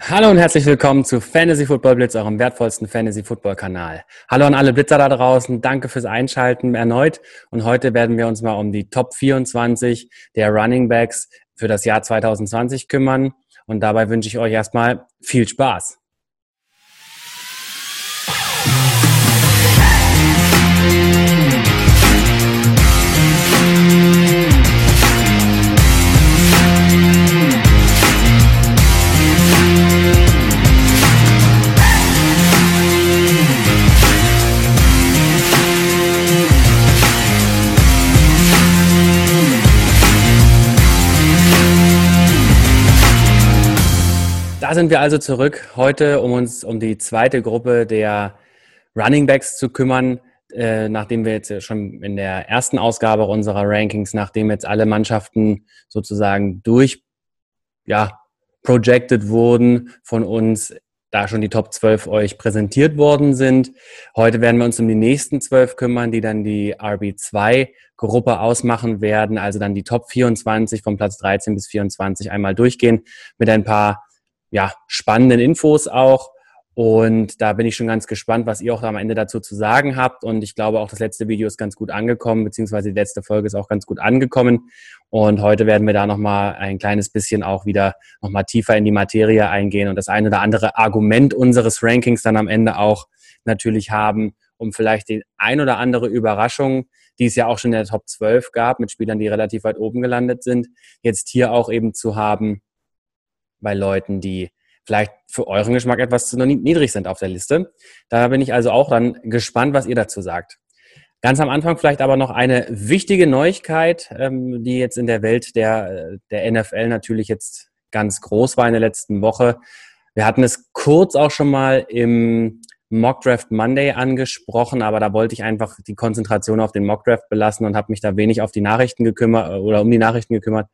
Hallo und herzlich willkommen zu Fantasy Football Blitz, eurem wertvollsten Fantasy Football Kanal. Hallo an alle Blitzer da draußen, danke fürs Einschalten erneut. Und heute werden wir uns mal um die Top 24 der Running Backs für das Jahr 2020 kümmern. Und dabei wünsche ich euch erstmal viel Spaß. Da sind wir also zurück heute, um uns um die zweite Gruppe der Running Backs zu kümmern, äh, nachdem wir jetzt schon in der ersten Ausgabe unserer Rankings, nachdem jetzt alle Mannschaften sozusagen durch, ja, projected wurden von uns, da schon die Top 12 euch präsentiert worden sind. Heute werden wir uns um die nächsten 12 kümmern, die dann die RB2 Gruppe ausmachen werden, also dann die Top 24 von Platz 13 bis 24 einmal durchgehen mit ein paar ja, spannenden Infos auch. Und da bin ich schon ganz gespannt, was ihr auch am Ende dazu zu sagen habt. Und ich glaube auch, das letzte Video ist ganz gut angekommen, beziehungsweise die letzte Folge ist auch ganz gut angekommen. Und heute werden wir da nochmal ein kleines bisschen auch wieder nochmal tiefer in die Materie eingehen und das eine oder andere Argument unseres Rankings dann am Ende auch natürlich haben, um vielleicht die ein oder andere Überraschung, die es ja auch schon in der Top 12 gab, mit Spielern, die relativ weit oben gelandet sind, jetzt hier auch eben zu haben bei Leuten, die vielleicht für euren Geschmack etwas zu niedrig sind auf der Liste. Da bin ich also auch dann gespannt, was ihr dazu sagt. Ganz am Anfang vielleicht aber noch eine wichtige Neuigkeit, ähm, die jetzt in der Welt der, der NFL natürlich jetzt ganz groß war in der letzten Woche. Wir hatten es kurz auch schon mal im Mock Draft Monday angesprochen, aber da wollte ich einfach die Konzentration auf den Mock Draft belassen und habe mich da wenig auf die Nachrichten gekümmert oder um die Nachrichten gekümmert.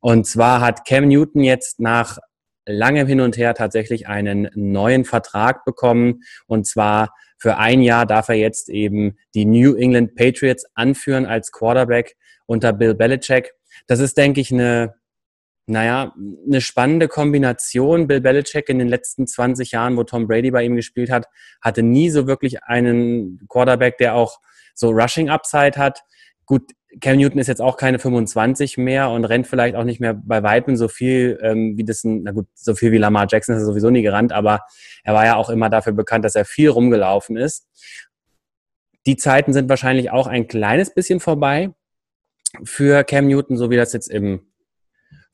Und zwar hat Cam Newton jetzt nach langem Hin und Her tatsächlich einen neuen Vertrag bekommen. Und zwar für ein Jahr darf er jetzt eben die New England Patriots anführen als Quarterback unter Bill Belichick. Das ist, denke ich, eine, naja, eine spannende Kombination. Bill Belichick in den letzten 20 Jahren, wo Tom Brady bei ihm gespielt hat, hatte nie so wirklich einen Quarterback, der auch so Rushing Upside hat. Gut, Cam Newton ist jetzt auch keine 25 mehr und rennt vielleicht auch nicht mehr bei Weitem so viel ähm, wie das, na gut, so viel wie Lamar Jackson ist er sowieso nie gerannt, aber er war ja auch immer dafür bekannt, dass er viel rumgelaufen ist. Die Zeiten sind wahrscheinlich auch ein kleines bisschen vorbei für Cam Newton, so wie das jetzt im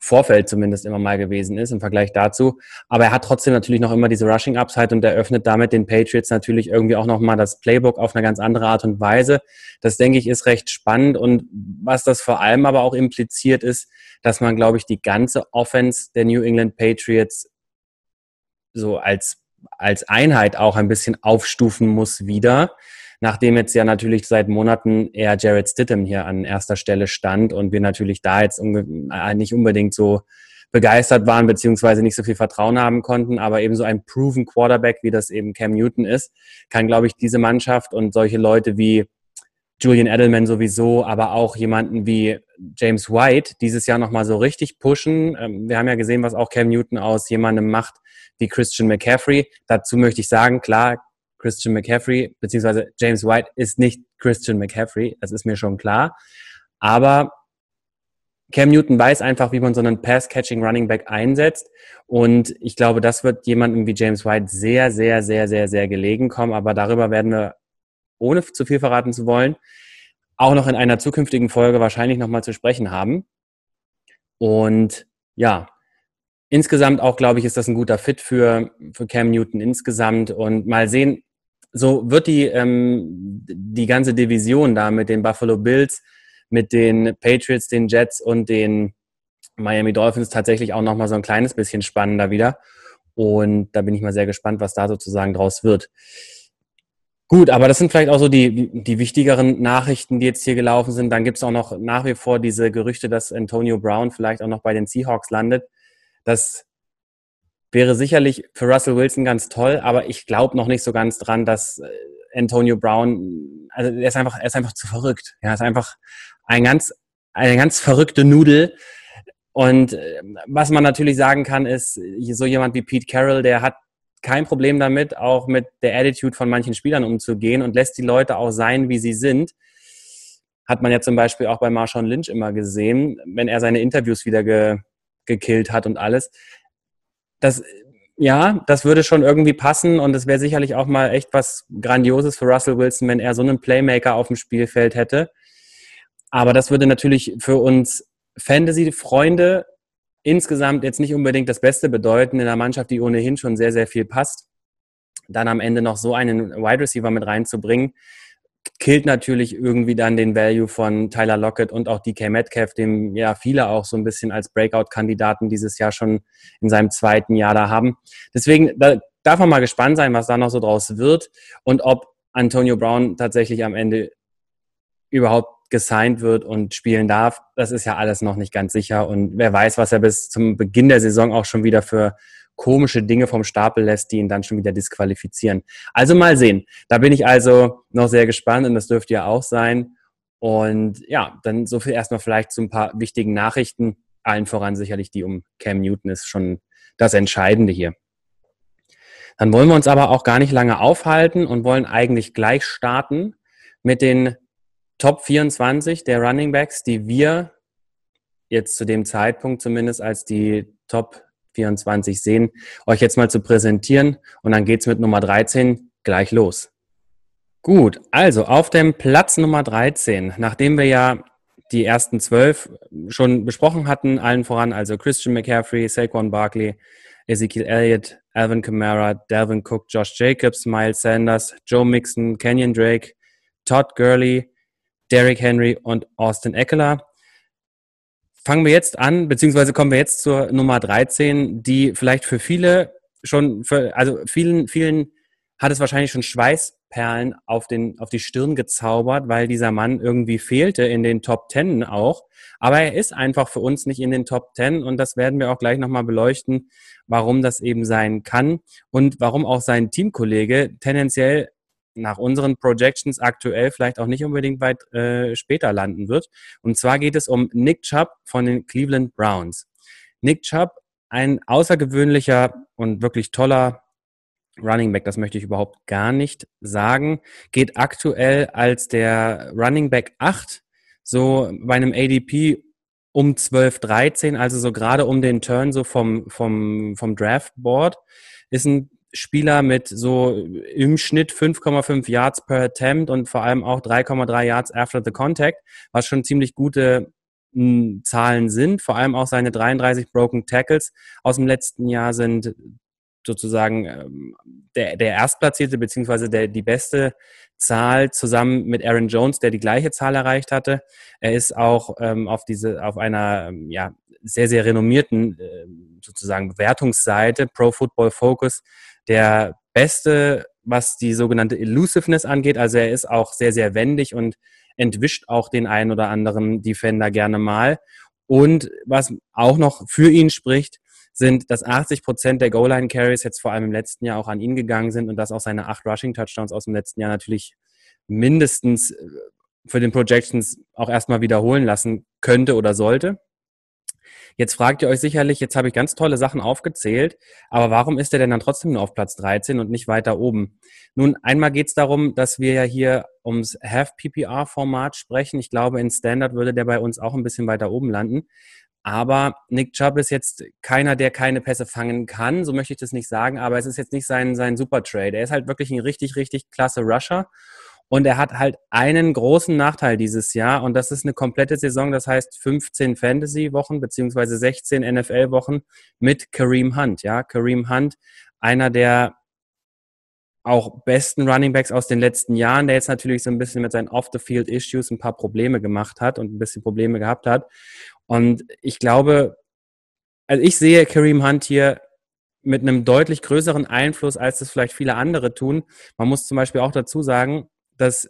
Vorfeld zumindest immer mal gewesen ist im Vergleich dazu. Aber er hat trotzdem natürlich noch immer diese Rushing Upside und eröffnet damit den Patriots natürlich irgendwie auch nochmal das Playbook auf eine ganz andere Art und Weise. Das denke ich ist recht spannend und was das vor allem aber auch impliziert ist, dass man, glaube ich, die ganze Offense der New England Patriots so als, als Einheit auch ein bisschen aufstufen muss wieder nachdem jetzt ja natürlich seit Monaten eher Jared Stidham hier an erster Stelle stand und wir natürlich da jetzt äh, nicht unbedingt so begeistert waren, beziehungsweise nicht so viel Vertrauen haben konnten, aber eben so ein proven Quarterback, wie das eben Cam Newton ist, kann, glaube ich, diese Mannschaft und solche Leute wie Julian Edelman sowieso, aber auch jemanden wie James White dieses Jahr nochmal so richtig pushen. Ähm, wir haben ja gesehen, was auch Cam Newton aus jemandem macht wie Christian McCaffrey. Dazu möchte ich sagen, klar, Christian McCaffrey, beziehungsweise James White ist nicht Christian McCaffrey, das ist mir schon klar. Aber Cam Newton weiß einfach, wie man so einen Pass-Catching Running Back einsetzt. Und ich glaube, das wird jemandem wie James White sehr, sehr, sehr, sehr, sehr gelegen kommen. Aber darüber werden wir, ohne zu viel verraten zu wollen, auch noch in einer zukünftigen Folge wahrscheinlich nochmal zu sprechen haben. Und ja, insgesamt auch, glaube ich, ist das ein guter Fit für, für Cam Newton insgesamt. Und mal sehen, so wird die, ähm, die ganze Division da mit den Buffalo Bills, mit den Patriots, den Jets und den Miami Dolphins tatsächlich auch nochmal so ein kleines bisschen spannender wieder. Und da bin ich mal sehr gespannt, was da sozusagen draus wird. Gut, aber das sind vielleicht auch so die, die wichtigeren Nachrichten, die jetzt hier gelaufen sind. Dann gibt es auch noch nach wie vor diese Gerüchte, dass Antonio Brown vielleicht auch noch bei den Seahawks landet. Das wäre sicherlich für Russell Wilson ganz toll, aber ich glaube noch nicht so ganz dran, dass äh, Antonio Brown, also er ist einfach, er ist einfach zu verrückt. Er ist einfach ein ganz, eine ganz verrückte Nudel. Und äh, was man natürlich sagen kann, ist, so jemand wie Pete Carroll, der hat kein Problem damit, auch mit der Attitude von manchen Spielern umzugehen und lässt die Leute auch sein, wie sie sind. Hat man ja zum Beispiel auch bei Marshawn Lynch immer gesehen, wenn er seine Interviews wieder ge, gekillt hat und alles. Das, ja, das würde schon irgendwie passen und es wäre sicherlich auch mal echt was Grandioses für Russell Wilson, wenn er so einen Playmaker auf dem Spielfeld hätte. Aber das würde natürlich für uns Fantasy-Freunde insgesamt jetzt nicht unbedingt das Beste bedeuten in einer Mannschaft, die ohnehin schon sehr, sehr viel passt. Dann am Ende noch so einen Wide Receiver mit reinzubringen, killt natürlich irgendwie dann den Value von Tyler Lockett und auch DK Metcalf, dem ja viele auch so ein bisschen als Breakout-Kandidaten dieses Jahr schon in seinem zweiten Jahr da haben. Deswegen da darf man mal gespannt sein, was da noch so draus wird und ob Antonio Brown tatsächlich am Ende überhaupt gesigned wird und spielen darf. Das ist ja alles noch nicht ganz sicher und wer weiß, was er bis zum Beginn der Saison auch schon wieder für komische Dinge vom Stapel lässt, die ihn dann schon wieder disqualifizieren. Also mal sehen. Da bin ich also noch sehr gespannt und das dürfte ja auch sein. Und ja, dann so viel erstmal vielleicht zu ein paar wichtigen Nachrichten. Allen voran sicherlich die um Cam Newton ist schon das Entscheidende hier. Dann wollen wir uns aber auch gar nicht lange aufhalten und wollen eigentlich gleich starten mit den Top 24 der Running Backs, die wir jetzt zu dem Zeitpunkt zumindest als die Top 24 sehen, euch jetzt mal zu präsentieren. Und dann geht's mit Nummer 13 gleich los. Gut, also auf dem Platz Nummer 13, nachdem wir ja die ersten zwölf schon besprochen hatten, allen voran, also Christian McCaffrey, Saquon Barkley, Ezekiel Elliott, Alvin Kamara, Delvin Cook, Josh Jacobs, Miles Sanders, Joe Mixon, Kenyon Drake, Todd Gurley, Derrick Henry und Austin Eckler fangen wir jetzt an, beziehungsweise kommen wir jetzt zur Nummer 13, die vielleicht für viele schon, für, also vielen, vielen hat es wahrscheinlich schon Schweißperlen auf, den, auf die Stirn gezaubert, weil dieser Mann irgendwie fehlte in den Top Ten auch. Aber er ist einfach für uns nicht in den Top Ten und das werden wir auch gleich nochmal beleuchten, warum das eben sein kann und warum auch sein Teamkollege tendenziell nach unseren Projections aktuell vielleicht auch nicht unbedingt weit äh, später landen wird. Und zwar geht es um Nick Chubb von den Cleveland Browns. Nick Chubb, ein außergewöhnlicher und wirklich toller Running Back, das möchte ich überhaupt gar nicht sagen, geht aktuell als der Running Back 8, so bei einem ADP um 12, 13, also so gerade um den Turn so vom, vom, vom Draftboard, ist ein Spieler mit so im Schnitt 5,5 Yards per Attempt und vor allem auch 3,3 Yards after the contact, was schon ziemlich gute hm, Zahlen sind. Vor allem auch seine 33 Broken Tackles aus dem letzten Jahr sind sozusagen ähm, der, der Erstplatzierte beziehungsweise der, die beste Zahl zusammen mit Aaron Jones, der die gleiche Zahl erreicht hatte. Er ist auch ähm, auf diese auf einer ähm, ja sehr sehr renommierten äh, sozusagen Bewertungsseite Pro Football Focus der Beste, was die sogenannte Elusiveness angeht. Also er ist auch sehr, sehr wendig und entwischt auch den einen oder anderen Defender gerne mal. Und was auch noch für ihn spricht, sind, dass 80 Prozent der Goal-Line-Carries jetzt vor allem im letzten Jahr auch an ihn gegangen sind und dass auch seine acht Rushing-Touchdowns aus dem letzten Jahr natürlich mindestens äh, für den Projections auch erstmal wiederholen lassen könnte oder sollte. Jetzt fragt ihr euch sicherlich, jetzt habe ich ganz tolle Sachen aufgezählt, aber warum ist er denn dann trotzdem nur auf Platz 13 und nicht weiter oben? Nun, einmal geht es darum, dass wir ja hier ums Half-PPR-Format sprechen. Ich glaube, in Standard würde der bei uns auch ein bisschen weiter oben landen. Aber Nick Chubb ist jetzt keiner, der keine Pässe fangen kann, so möchte ich das nicht sagen, aber es ist jetzt nicht sein, sein Super-Trade. Er ist halt wirklich ein richtig, richtig klasse Rusher. Und er hat halt einen großen Nachteil dieses Jahr und das ist eine komplette Saison, das heißt 15 Fantasy-Wochen beziehungsweise 16 NFL-Wochen mit Kareem Hunt. Ja, Kareem Hunt, einer der auch besten Running Backs aus den letzten Jahren, der jetzt natürlich so ein bisschen mit seinen Off-the-Field-Issues ein paar Probleme gemacht hat und ein bisschen Probleme gehabt hat. Und ich glaube, also ich sehe Kareem Hunt hier mit einem deutlich größeren Einfluss, als das vielleicht viele andere tun. Man muss zum Beispiel auch dazu sagen, dass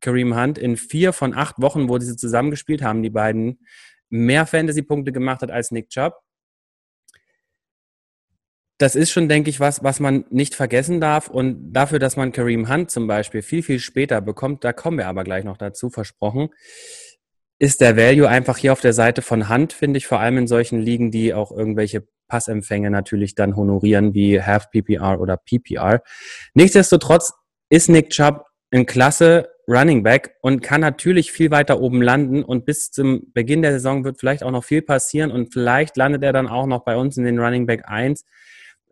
Kareem Hunt in vier von acht Wochen, wo sie zusammengespielt haben, die beiden, mehr Fantasy-Punkte gemacht hat als Nick Chubb. Das ist schon, denke ich, was, was man nicht vergessen darf. Und dafür, dass man Kareem Hunt zum Beispiel viel, viel später bekommt, da kommen wir aber gleich noch dazu, versprochen, ist der Value einfach hier auf der Seite von Hand, finde ich, vor allem in solchen Ligen, die auch irgendwelche Passempfänge natürlich dann honorieren, wie Half PPR oder PPR. Nichtsdestotrotz ist Nick Chubb ein klasse Running Back und kann natürlich viel weiter oben landen und bis zum Beginn der Saison wird vielleicht auch noch viel passieren und vielleicht landet er dann auch noch bei uns in den Running Back 1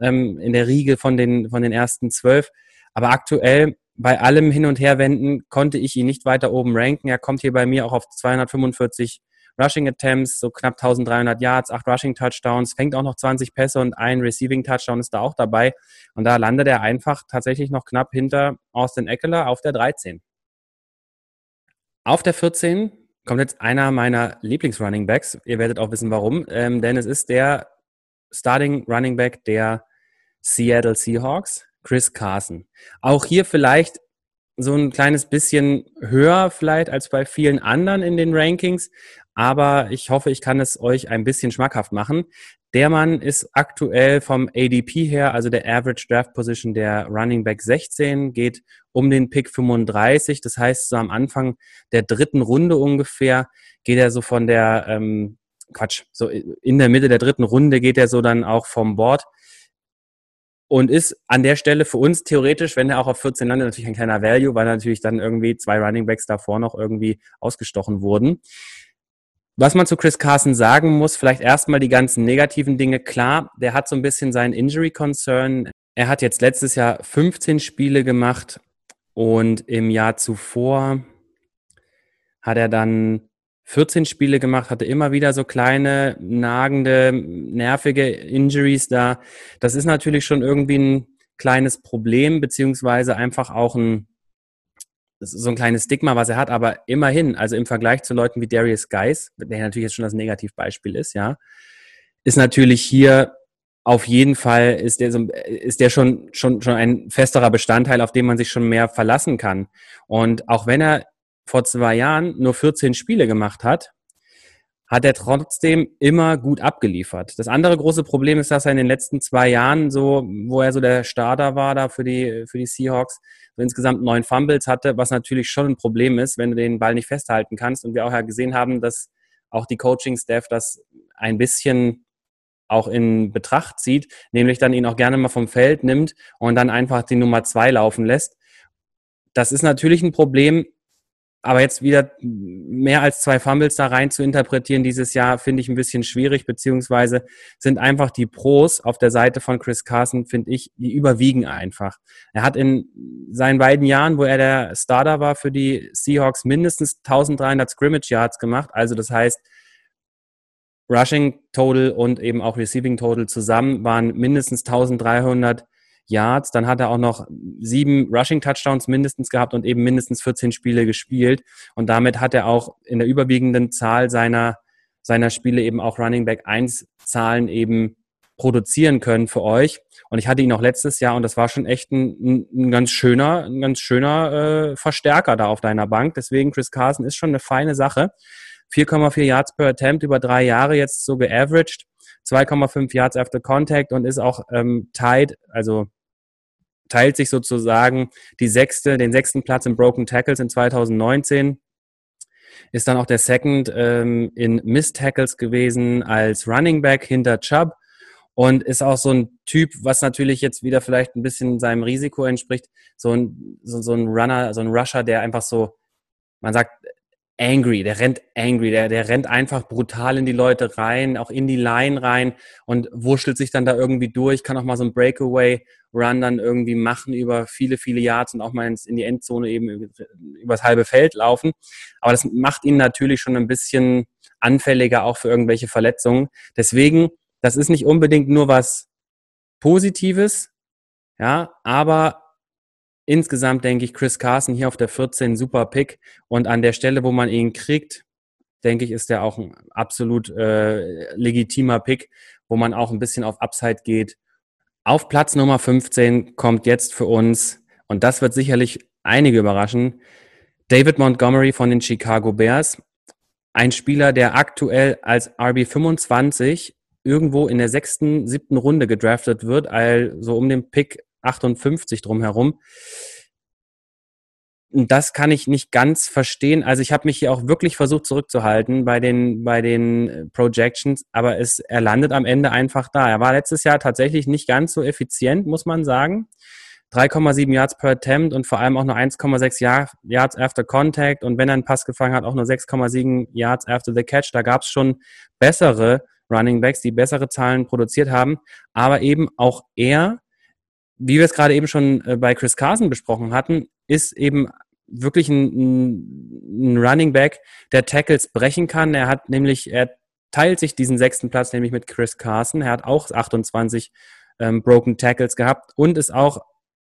ähm, in der Riege von den, von den ersten zwölf. Aber aktuell bei allem Hin- und Herwenden konnte ich ihn nicht weiter oben ranken. Er kommt hier bei mir auch auf 245 Rushing Attempts, so knapp 1300 Yards, 8 Rushing Touchdowns, fängt auch noch 20 Pässe und ein Receiving Touchdown ist da auch dabei. Und da landet er einfach tatsächlich noch knapp hinter Austin Eckler auf der 13. Auf der 14 kommt jetzt einer meiner Lieblings-Running Backs. Ihr werdet auch wissen, warum. Ähm, denn es ist der Starting Running Back der Seattle Seahawks, Chris Carson. Auch hier vielleicht so ein kleines bisschen höher vielleicht als bei vielen anderen in den Rankings, aber ich hoffe, ich kann es euch ein bisschen schmackhaft machen. Der Mann ist aktuell vom ADP her, also der Average Draft Position der Running Back 16, geht um den Pick 35. Das heißt, so am Anfang der dritten Runde ungefähr geht er so von der, ähm, Quatsch, so in der Mitte der dritten Runde geht er so dann auch vom Board und ist an der Stelle für uns theoretisch, wenn er auch auf 14 landet, natürlich ein kleiner Value, weil natürlich dann irgendwie zwei Running Backs davor noch irgendwie ausgestochen wurden. Was man zu Chris Carson sagen muss, vielleicht erstmal die ganzen negativen Dinge. Klar, der hat so ein bisschen seinen Injury Concern. Er hat jetzt letztes Jahr 15 Spiele gemacht und im Jahr zuvor hat er dann 14 Spiele gemacht, hatte immer wieder so kleine, nagende, nervige Injuries da. Das ist natürlich schon irgendwie ein kleines Problem, beziehungsweise einfach auch ein, so ein kleines Stigma, was er hat, aber immerhin, also im Vergleich zu Leuten wie Darius Geis, der natürlich jetzt schon das Negativbeispiel ist, ja, ist natürlich hier auf jeden Fall ist der, so, ist der schon, schon, schon ein festerer Bestandteil, auf den man sich schon mehr verlassen kann. Und auch wenn er vor zwei Jahren nur 14 Spiele gemacht hat, hat er trotzdem immer gut abgeliefert. Das andere große Problem ist, dass er in den letzten zwei Jahren so, wo er so der Starter war da für die, für die Seahawks, so insgesamt neun Fumbles hatte, was natürlich schon ein Problem ist, wenn du den Ball nicht festhalten kannst. Und wir auch ja gesehen haben, dass auch die Coaching-Staff das ein bisschen auch in Betracht zieht, nämlich dann ihn auch gerne mal vom Feld nimmt und dann einfach die Nummer zwei laufen lässt. Das ist natürlich ein Problem, aber jetzt wieder mehr als zwei Fumbles da rein zu interpretieren dieses Jahr, finde ich ein bisschen schwierig, beziehungsweise sind einfach die Pros auf der Seite von Chris Carson, finde ich, die überwiegen einfach. Er hat in seinen beiden Jahren, wo er der Starter war für die Seahawks, mindestens 1300 Scrimmage Yards gemacht. Also das heißt, Rushing Total und eben auch Receiving Total zusammen waren mindestens 1300 Yards. Dann hat er auch noch sieben Rushing Touchdowns mindestens gehabt und eben mindestens 14 Spiele gespielt. Und damit hat er auch in der überwiegenden Zahl seiner, seiner Spiele eben auch Running Back 1 Zahlen eben produzieren können für euch. Und ich hatte ihn auch letztes Jahr und das war schon echt ein, ein ganz schöner, ein ganz schöner äh, Verstärker da auf deiner Bank. Deswegen Chris Carson ist schon eine feine Sache. 4,4 Yards per Attempt über drei Jahre jetzt so geaveraged. 2,5 Yards after Contact und ist auch ähm, tied, also teilt sich sozusagen die sechste, den sechsten Platz in Broken Tackles in 2019. Ist dann auch der Second ähm, in Missed Tackles gewesen als Running Back hinter Chubb und ist auch so ein Typ, was natürlich jetzt wieder vielleicht ein bisschen seinem Risiko entspricht. So ein, so, so ein Runner, so ein Rusher, der einfach so, man sagt, angry, der rennt angry, der, der rennt einfach brutal in die Leute rein, auch in die Line rein und wurschtelt sich dann da irgendwie durch, kann auch mal so ein Breakaway-Run dann irgendwie machen über viele, viele Yards und auch mal ins, in die Endzone eben über, übers halbe Feld laufen. Aber das macht ihn natürlich schon ein bisschen anfälliger auch für irgendwelche Verletzungen. Deswegen, das ist nicht unbedingt nur was Positives, ja, aber insgesamt denke ich, Chris Carson hier auf der 14 super Pick und an der Stelle, wo man ihn kriegt, denke ich, ist der auch ein absolut äh, legitimer Pick, wo man auch ein bisschen auf Upside geht. Auf Platz Nummer 15 kommt jetzt für uns, und das wird sicherlich einige überraschen, David Montgomery von den Chicago Bears. Ein Spieler, der aktuell als RB25 irgendwo in der sechsten, siebten Runde gedraftet wird, also um den Pick 58 drumherum. das kann ich nicht ganz verstehen. Also ich habe mich hier auch wirklich versucht zurückzuhalten bei den, bei den äh, Projections, aber es, er landet am Ende einfach da. Er war letztes Jahr tatsächlich nicht ganz so effizient, muss man sagen. 3,7 Yards per Attempt und vor allem auch nur 1,6 Yards after Contact und wenn er einen Pass gefangen hat, auch nur 6,7 Yards after the Catch. Da gab es schon bessere Running Backs, die bessere Zahlen produziert haben, aber eben auch er, wie wir es gerade eben schon äh, bei Chris Carson besprochen hatten, ist eben wirklich ein, ein Running Back, der Tackles brechen kann. Er hat nämlich, er teilt sich diesen sechsten Platz nämlich mit Chris Carson. Er hat auch 28 ähm, Broken Tackles gehabt und ist auch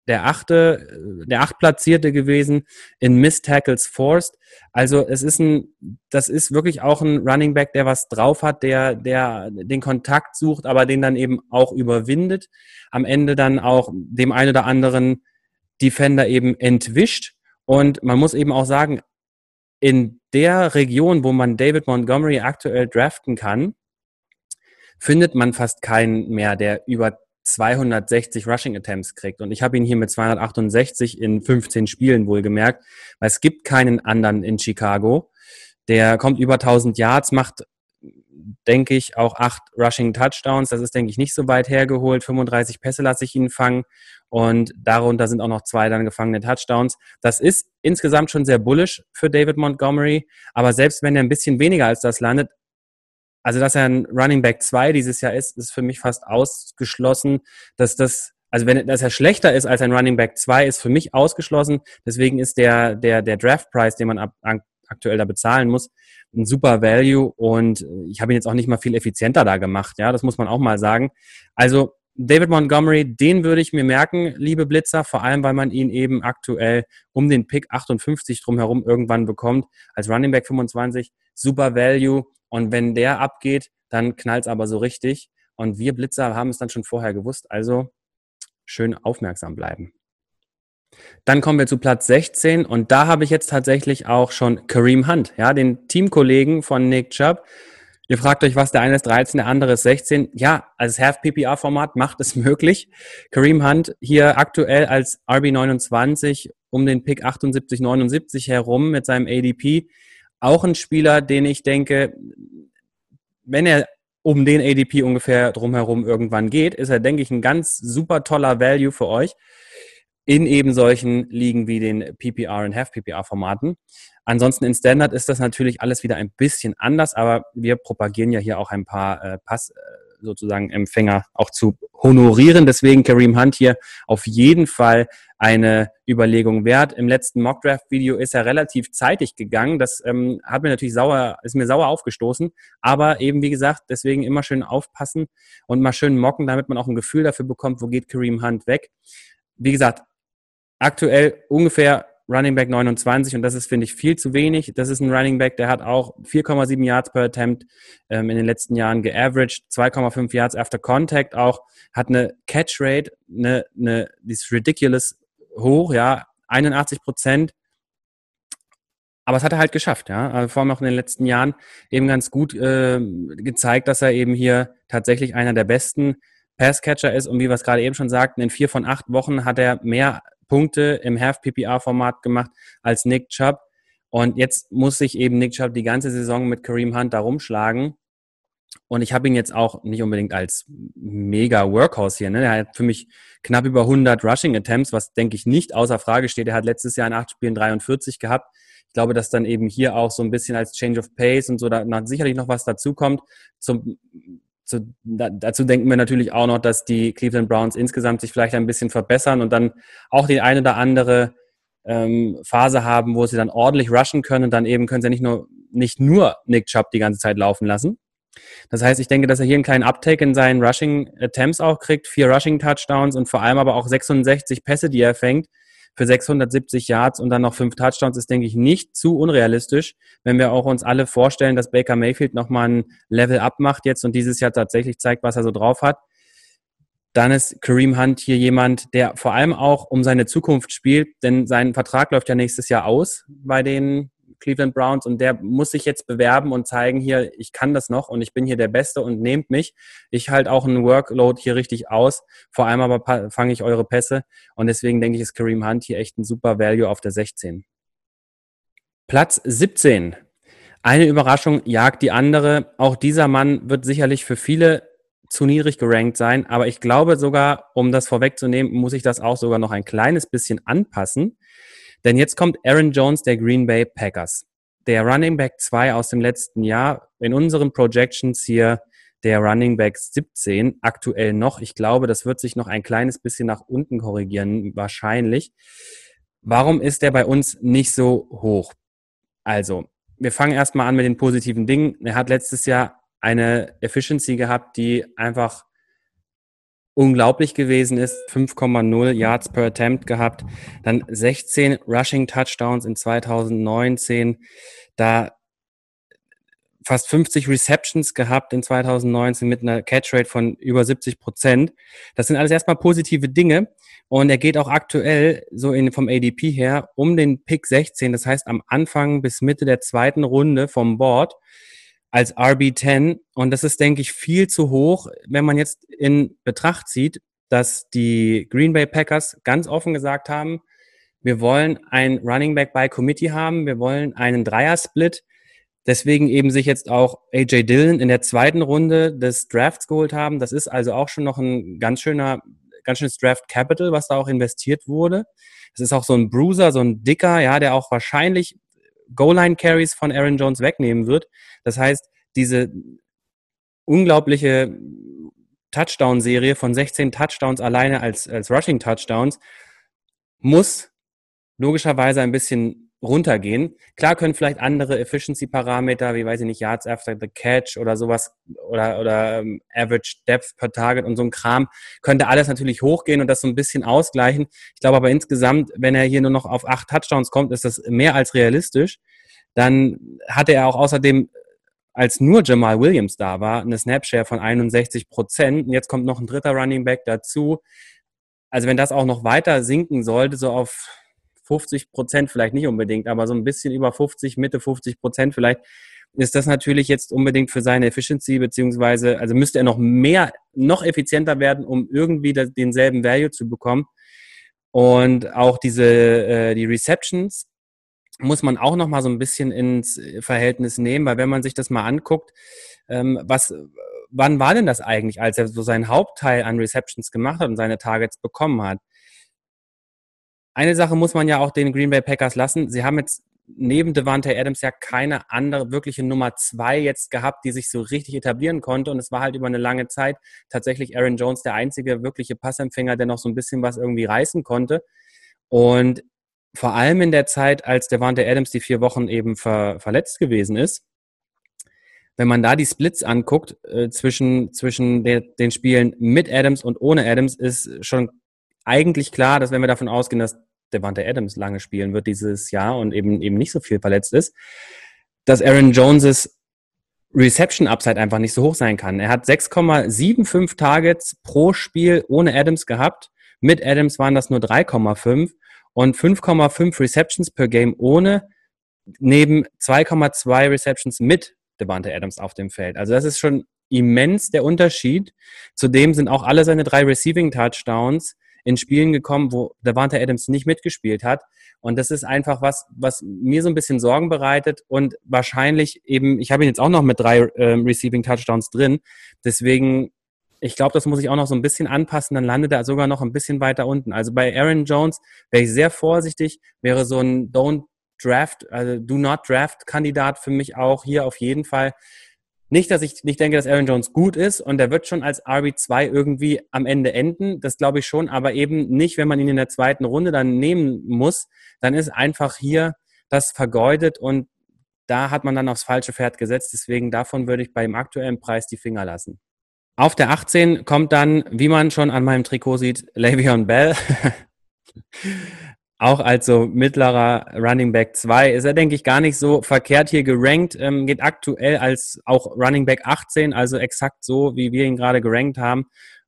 der achte, äh, der achtplatzierte gewesen in Miss Tackles Forced. Also es ist ein, das ist wirklich auch ein Running Back, der was drauf hat, der, der den Kontakt sucht, aber den dann eben auch überwindet. Am Ende dann auch dem einen oder anderen Defender eben entwischt. Und man muss eben auch sagen, in der Region, wo man David Montgomery aktuell draften kann, findet man fast keinen mehr, der über 260 Rushing Attempts kriegt. Und ich habe ihn hier mit 268 in 15 Spielen wohlgemerkt, weil es gibt keinen anderen in Chicago. Der kommt über 1000 Yards, macht, denke ich, auch acht Rushing Touchdowns. Das ist, denke ich, nicht so weit hergeholt. 35 Pässe lasse ich ihn fangen. Und darunter sind auch noch zwei dann gefangene Touchdowns. Das ist insgesamt schon sehr bullish für David Montgomery. Aber selbst wenn er ein bisschen weniger als das landet, also dass er ein Running Back 2 dieses Jahr ist, ist für mich fast ausgeschlossen, dass das also wenn dass er schlechter ist als ein Running Back 2, ist für mich ausgeschlossen. Deswegen ist der, der, der Draft Price, den man ab, aktuell da bezahlen muss, ein super Value. Und ich habe ihn jetzt auch nicht mal viel effizienter da gemacht. Ja, das muss man auch mal sagen. Also David Montgomery, den würde ich mir merken, liebe Blitzer, vor allem, weil man ihn eben aktuell um den Pick 58 drumherum irgendwann bekommt. Als Running Back 25, super Value. Und wenn der abgeht, dann knallt es aber so richtig. Und wir Blitzer haben es dann schon vorher gewusst. Also schön aufmerksam bleiben. Dann kommen wir zu Platz 16 und da habe ich jetzt tatsächlich auch schon Kareem Hunt, ja, den Teamkollegen von Nick Chubb. Ihr fragt euch, was der eine ist 13, der andere ist 16. Ja, als Half-PPR-Format macht es möglich. Kareem Hunt hier aktuell als RB29 um den Pick 78, 79 herum mit seinem ADP auch ein Spieler, den ich denke, wenn er um den ADP ungefähr drumherum irgendwann geht, ist er, denke ich, ein ganz super toller Value für euch in eben solchen Ligen wie den PPR und Half-PPR-Formaten. Ansonsten in Standard ist das natürlich alles wieder ein bisschen anders, aber wir propagieren ja hier auch ein paar äh, Pass, äh, sozusagen Empfänger auch zu honorieren. Deswegen Kareem Hunt hier auf jeden Fall eine Überlegung wert. Im letzten Mockdraft-Video ist er relativ zeitig gegangen. Das ähm, hat mir natürlich sauer, ist mir sauer aufgestoßen. Aber eben, wie gesagt, deswegen immer schön aufpassen und mal schön mocken, damit man auch ein Gefühl dafür bekommt, wo geht Kareem Hunt weg. Wie gesagt, aktuell ungefähr Running Back 29 und das ist, finde ich, viel zu wenig. Das ist ein Running Back, der hat auch 4,7 Yards per Attempt ähm, in den letzten Jahren geaveraged, 2,5 Yards after Contact auch, hat eine Catch Rate, eine, eine, die ist ridiculous hoch, ja, 81 Prozent. Aber es hat er halt geschafft, ja. Also vor allem auch in den letzten Jahren eben ganz gut äh, gezeigt, dass er eben hier tatsächlich einer der besten Passcatcher ist. Und wie wir es gerade eben schon sagten, in vier von acht Wochen hat er mehr Punkte im Half-PPR-Format gemacht als Nick Chubb. Und jetzt muss sich eben Nick Chubb die ganze Saison mit Kareem Hunt da rumschlagen. Und ich habe ihn jetzt auch nicht unbedingt als mega Workhorse hier. Ne? Er hat für mich knapp über 100 Rushing Attempts, was denke ich nicht außer Frage steht. Er hat letztes Jahr in acht Spielen 43 gehabt. Ich glaube, dass dann eben hier auch so ein bisschen als Change of Pace und so da sicherlich noch was dazukommt. Zum zu, da, dazu denken wir natürlich auch noch, dass die Cleveland Browns insgesamt sich vielleicht ein bisschen verbessern und dann auch die eine oder andere ähm, Phase haben, wo sie dann ordentlich rushen können und dann eben können sie nicht nur, nicht nur Nick Chubb die ganze Zeit laufen lassen. Das heißt, ich denke, dass er hier einen kleinen Uptake in seinen Rushing Attempts auch kriegt, vier Rushing Touchdowns und vor allem aber auch 66 Pässe, die er fängt für 670 Yards und dann noch fünf Touchdowns ist, denke ich, nicht zu unrealistisch, wenn wir auch uns alle vorstellen, dass Baker Mayfield nochmal ein Level up macht jetzt und dieses Jahr tatsächlich zeigt, was er so drauf hat. Dann ist Kareem Hunt hier jemand, der vor allem auch um seine Zukunft spielt, denn sein Vertrag läuft ja nächstes Jahr aus bei den Cleveland Browns und der muss sich jetzt bewerben und zeigen hier, ich kann das noch und ich bin hier der Beste und nehmt mich. Ich halte auch einen Workload hier richtig aus. Vor allem aber fange ich eure Pässe und deswegen denke ich, ist Kareem Hunt hier echt ein super Value auf der 16. Platz 17. Eine Überraschung jagt die andere. Auch dieser Mann wird sicherlich für viele zu niedrig gerankt sein, aber ich glaube sogar, um das vorwegzunehmen, muss ich das auch sogar noch ein kleines bisschen anpassen. Denn jetzt kommt Aaron Jones der Green Bay Packers. Der Running Back 2 aus dem letzten Jahr. In unseren Projections hier der Running Back 17 aktuell noch. Ich glaube, das wird sich noch ein kleines bisschen nach unten korrigieren, wahrscheinlich. Warum ist der bei uns nicht so hoch? Also, wir fangen erstmal an mit den positiven Dingen. Er hat letztes Jahr eine Efficiency gehabt, die einfach unglaublich gewesen ist. 5,0 Yards per Attempt gehabt. Dann 16 Rushing Touchdowns in 2019. Da fast 50 Receptions gehabt in 2019 mit einer Catch-Rate von über 70 Prozent. Das sind alles erstmal positive Dinge. Und er geht auch aktuell so in, vom ADP her um den Pick 16. Das heißt am Anfang bis Mitte der zweiten Runde vom Board als RB10. Und das ist, denke ich, viel zu hoch, wenn man jetzt in Betracht zieht, dass die Green Bay Packers ganz offen gesagt haben, wir wollen ein Running Back by Committee haben, wir wollen einen Dreier-Split. Deswegen eben sich jetzt auch AJ Dillon in der zweiten Runde des Drafts geholt haben. Das ist also auch schon noch ein ganz schöner, ganz schönes Draft Capital, was da auch investiert wurde. Es ist auch so ein Bruiser, so ein Dicker, ja, der auch wahrscheinlich Goal-Line-Carries von Aaron Jones wegnehmen wird. Das heißt, diese unglaubliche Touchdown-Serie von 16 Touchdowns alleine als, als Rushing-Touchdowns muss logischerweise ein bisschen runtergehen. Klar können vielleicht andere Efficiency-Parameter, wie weiß ich nicht, Yards after the Catch oder sowas oder, oder ähm, Average Depth per Target und so ein Kram, könnte alles natürlich hochgehen und das so ein bisschen ausgleichen. Ich glaube aber insgesamt, wenn er hier nur noch auf acht Touchdowns kommt, ist das mehr als realistisch. Dann hatte er auch außerdem als nur Jamal Williams da war, eine Snapshare von 61 Prozent. Und jetzt kommt noch ein dritter Running Back dazu. Also wenn das auch noch weiter sinken sollte, so auf 50 Prozent vielleicht nicht unbedingt, aber so ein bisschen über 50, Mitte 50 Prozent vielleicht, ist das natürlich jetzt unbedingt für seine Efficiency, beziehungsweise, also müsste er noch mehr, noch effizienter werden, um irgendwie denselben Value zu bekommen. Und auch diese, äh, die Receptions muss man auch noch mal so ein bisschen ins Verhältnis nehmen, weil wenn man sich das mal anguckt, ähm, was, wann war denn das eigentlich, als er so seinen Hauptteil an Receptions gemacht hat und seine Targets bekommen hat? Eine Sache muss man ja auch den Green Bay Packers lassen. Sie haben jetzt neben Devante Adams ja keine andere wirkliche Nummer zwei jetzt gehabt, die sich so richtig etablieren konnte. Und es war halt über eine lange Zeit tatsächlich Aaron Jones der einzige wirkliche Passempfänger, der noch so ein bisschen was irgendwie reißen konnte. Und vor allem in der Zeit, als Devante Adams die vier Wochen eben ver verletzt gewesen ist, wenn man da die Splits anguckt äh, zwischen, zwischen der, den Spielen mit Adams und ohne Adams, ist schon eigentlich klar, dass wenn wir davon ausgehen, dass Devante Adams lange spielen wird dieses Jahr und eben, eben nicht so viel verletzt ist, dass Aaron Joneses Reception Upside einfach nicht so hoch sein kann. Er hat 6,75 Targets pro Spiel ohne Adams gehabt. Mit Adams waren das nur 3,5 und 5,5 Receptions per Game ohne, neben 2,2 Receptions mit Devante Adams auf dem Feld. Also das ist schon immens der Unterschied. Zudem sind auch alle seine drei Receiving Touchdowns in Spielen gekommen, wo Devante Adams nicht mitgespielt hat. Und das ist einfach was, was mir so ein bisschen Sorgen bereitet und wahrscheinlich eben, ich habe ihn jetzt auch noch mit drei ähm, Receiving Touchdowns drin. Deswegen, ich glaube, das muss ich auch noch so ein bisschen anpassen, dann landet er sogar noch ein bisschen weiter unten. Also bei Aaron Jones wäre ich sehr vorsichtig, wäre so ein Don't Draft, also Do Not Draft Kandidat für mich auch hier auf jeden Fall. Nicht, dass ich nicht denke, dass Aaron Jones gut ist und er wird schon als RB2 irgendwie am Ende enden. Das glaube ich schon, aber eben nicht, wenn man ihn in der zweiten Runde dann nehmen muss. Dann ist einfach hier das vergeudet und da hat man dann aufs falsche Pferd gesetzt. Deswegen davon würde ich beim aktuellen Preis die Finger lassen. Auf der 18 kommt dann, wie man schon an meinem Trikot sieht, Le'Veon Bell. auch als so mittlerer Running Back 2 ist er, denke ich, gar nicht so verkehrt hier gerankt. Ähm, geht aktuell als auch Running Back 18, also exakt so, wie wir ihn gerade gerankt haben.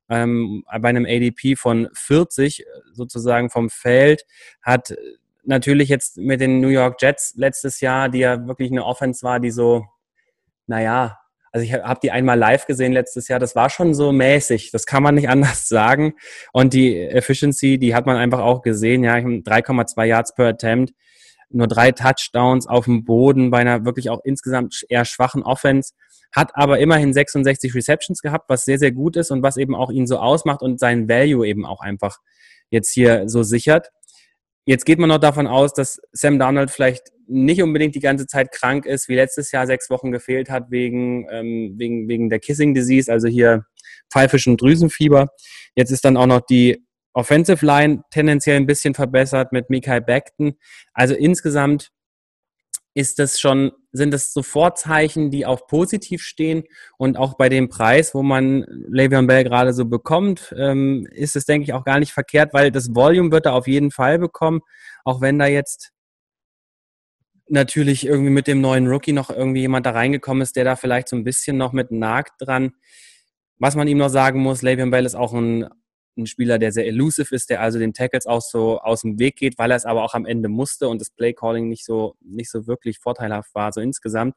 Ähm, bei einem ADP von 40 sozusagen vom Feld hat natürlich jetzt mit den New York Jets letztes Jahr, die ja wirklich eine Offense war, die so, naja, also ich habe die einmal live gesehen letztes Jahr, das war schon so mäßig, das kann man nicht anders sagen. Und die Efficiency, die hat man einfach auch gesehen, ja, 3,2 Yards per Attempt. nur drei Touchdowns auf dem Boden bei einer wirklich auch insgesamt eher schwachen Offense, hat aber immerhin 66 Receptions gehabt, was sehr, sehr gut ist und was eben auch ihn so ausmacht und seinen Value eben auch einfach jetzt hier so sichert. Jetzt geht man noch davon aus, dass Sam Donald vielleicht nicht unbedingt die ganze Zeit krank ist, wie letztes Jahr sechs Wochen gefehlt hat wegen, ähm, wegen, wegen der Kissing Disease, also hier pfeifischen Drüsenfieber. Jetzt ist dann auch noch die Offensive Line tendenziell ein bisschen verbessert mit Mikael Beckton. Also insgesamt ist das schon, sind das so Vorzeichen, die auch positiv stehen und auch bei dem Preis, wo man Le'Veon Bell gerade so bekommt, ähm, ist es, denke ich, auch gar nicht verkehrt, weil das Volume wird er auf jeden Fall bekommen, auch wenn da jetzt natürlich irgendwie mit dem neuen Rookie noch irgendwie jemand da reingekommen ist, der da vielleicht so ein bisschen noch mit nagt dran. Was man ihm noch sagen muss, Le'Veon Bell ist auch ein ein Spieler, der sehr elusive ist, der also den Tackles auch so aus dem Weg geht, weil er es aber auch am Ende musste und das Playcalling nicht so, nicht so wirklich vorteilhaft war, so insgesamt.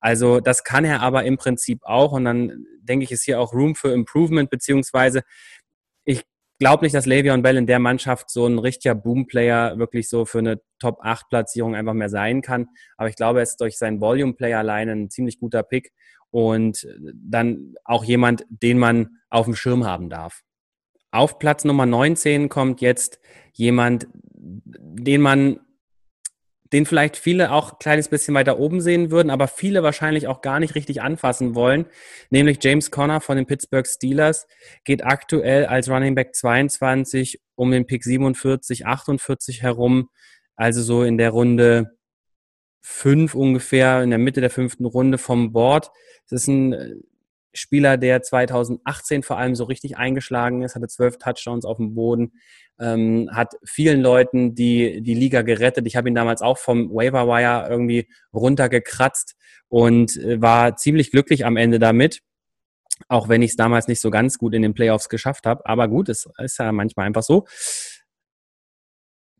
Also das kann er aber im Prinzip auch und dann denke ich, ist hier auch Room für Improvement, beziehungsweise ich glaube nicht, dass Le'Veon Bell in der Mannschaft so ein richtiger Boom-Player wirklich so für eine Top-8-Platzierung einfach mehr sein kann. Aber ich glaube, er ist durch seinen Volume-Player alleine ein ziemlich guter Pick und dann auch jemand, den man auf dem Schirm haben darf. Auf Platz Nummer 19 kommt jetzt jemand, den man, den vielleicht viele auch ein kleines bisschen weiter oben sehen würden, aber viele wahrscheinlich auch gar nicht richtig anfassen wollen, nämlich James Conner von den Pittsburgh Steelers geht aktuell als Running Back 22 um den Pick 47, 48 herum, also so in der Runde 5 ungefähr, in der Mitte der fünften Runde vom Board. Das ist ein Spieler, der 2018 vor allem so richtig eingeschlagen ist, hatte zwölf Touchdowns auf dem Boden, ähm, hat vielen Leuten die, die Liga gerettet. Ich habe ihn damals auch vom Waiver Wire irgendwie runtergekratzt und äh, war ziemlich glücklich am Ende damit. Auch wenn ich es damals nicht so ganz gut in den Playoffs geschafft habe. Aber gut, es ist ja manchmal einfach so.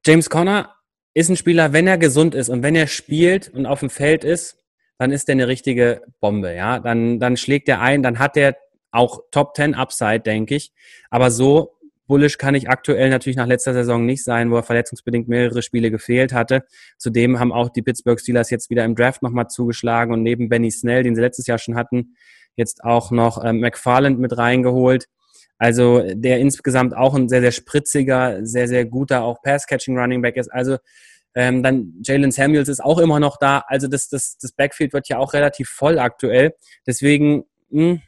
James Conner ist ein Spieler, wenn er gesund ist und wenn er spielt und auf dem Feld ist, dann ist der eine richtige Bombe, ja. Dann, dann schlägt er ein, dann hat der auch Top 10 Upside, denke ich. Aber so bullish kann ich aktuell natürlich nach letzter Saison nicht sein, wo er verletzungsbedingt mehrere Spiele gefehlt hatte. Zudem haben auch die Pittsburgh Steelers jetzt wieder im Draft nochmal zugeschlagen und neben Benny Snell, den sie letztes Jahr schon hatten, jetzt auch noch ähm, McFarland mit reingeholt. Also der insgesamt auch ein sehr, sehr spritziger, sehr, sehr guter auch Pass-Catching Running Back ist. Also ähm, dann Jalen Samuels ist auch immer noch da. Also das, das, das Backfield wird ja auch relativ voll aktuell. Deswegen mh, hm,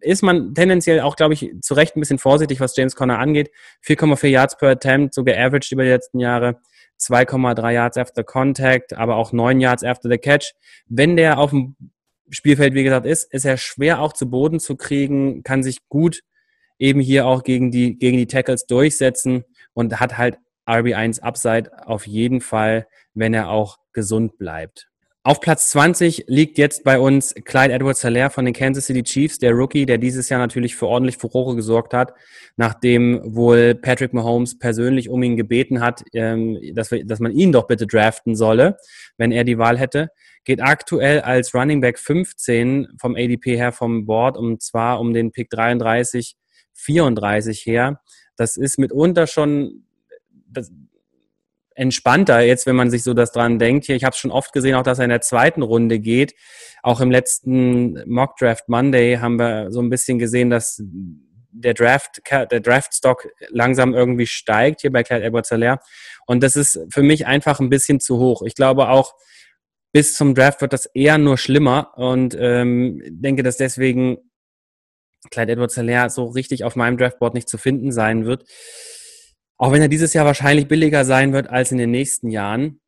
ist man tendenziell auch, glaube ich, zu Recht ein bisschen vorsichtig, was James Conner angeht. 4,4 Yards per Attempt, so geaveraged über die letzten Jahre. 2,3 Yards after Contact, aber auch 9 Yards after the Catch. Wenn der auf dem Spielfeld, wie gesagt, ist, ist er schwer auch zu Boden zu kriegen, kann sich gut eben hier auch gegen die, gegen die Tackles durchsetzen und hat halt RB1 Upside auf jeden Fall, wenn er auch gesund bleibt. Auf Platz 20 liegt jetzt bei uns Clyde Edwards Hilaire von den Kansas City Chiefs, der Rookie, der dieses Jahr natürlich für ordentlich Furore gesorgt hat, nachdem wohl Patrick Mahomes persönlich um ihn gebeten hat, ähm, dass, dass man ihn doch bitte draften solle, wenn er die Wahl hätte. Geht aktuell als Running Back 15 vom ADP her vom Board und zwar um den Pick 33, 34 her. Das ist mitunter schon entspannter jetzt, wenn man sich so das dran denkt. Hier, ich habe es schon oft gesehen, auch dass er in der zweiten Runde geht. Auch im letzten Mock Draft Monday haben wir so ein bisschen gesehen, dass der Draft, der Draftstock langsam irgendwie steigt hier bei Clyde Edwards Hilaire. Und das ist für mich einfach ein bisschen zu hoch. Ich glaube auch, bis zum Draft wird das eher nur schlimmer und ähm, denke, dass deswegen Clyde Edwards so richtig auf meinem Draftboard nicht zu finden sein wird. Auch wenn er dieses Jahr wahrscheinlich billiger sein wird als in den nächsten Jahren.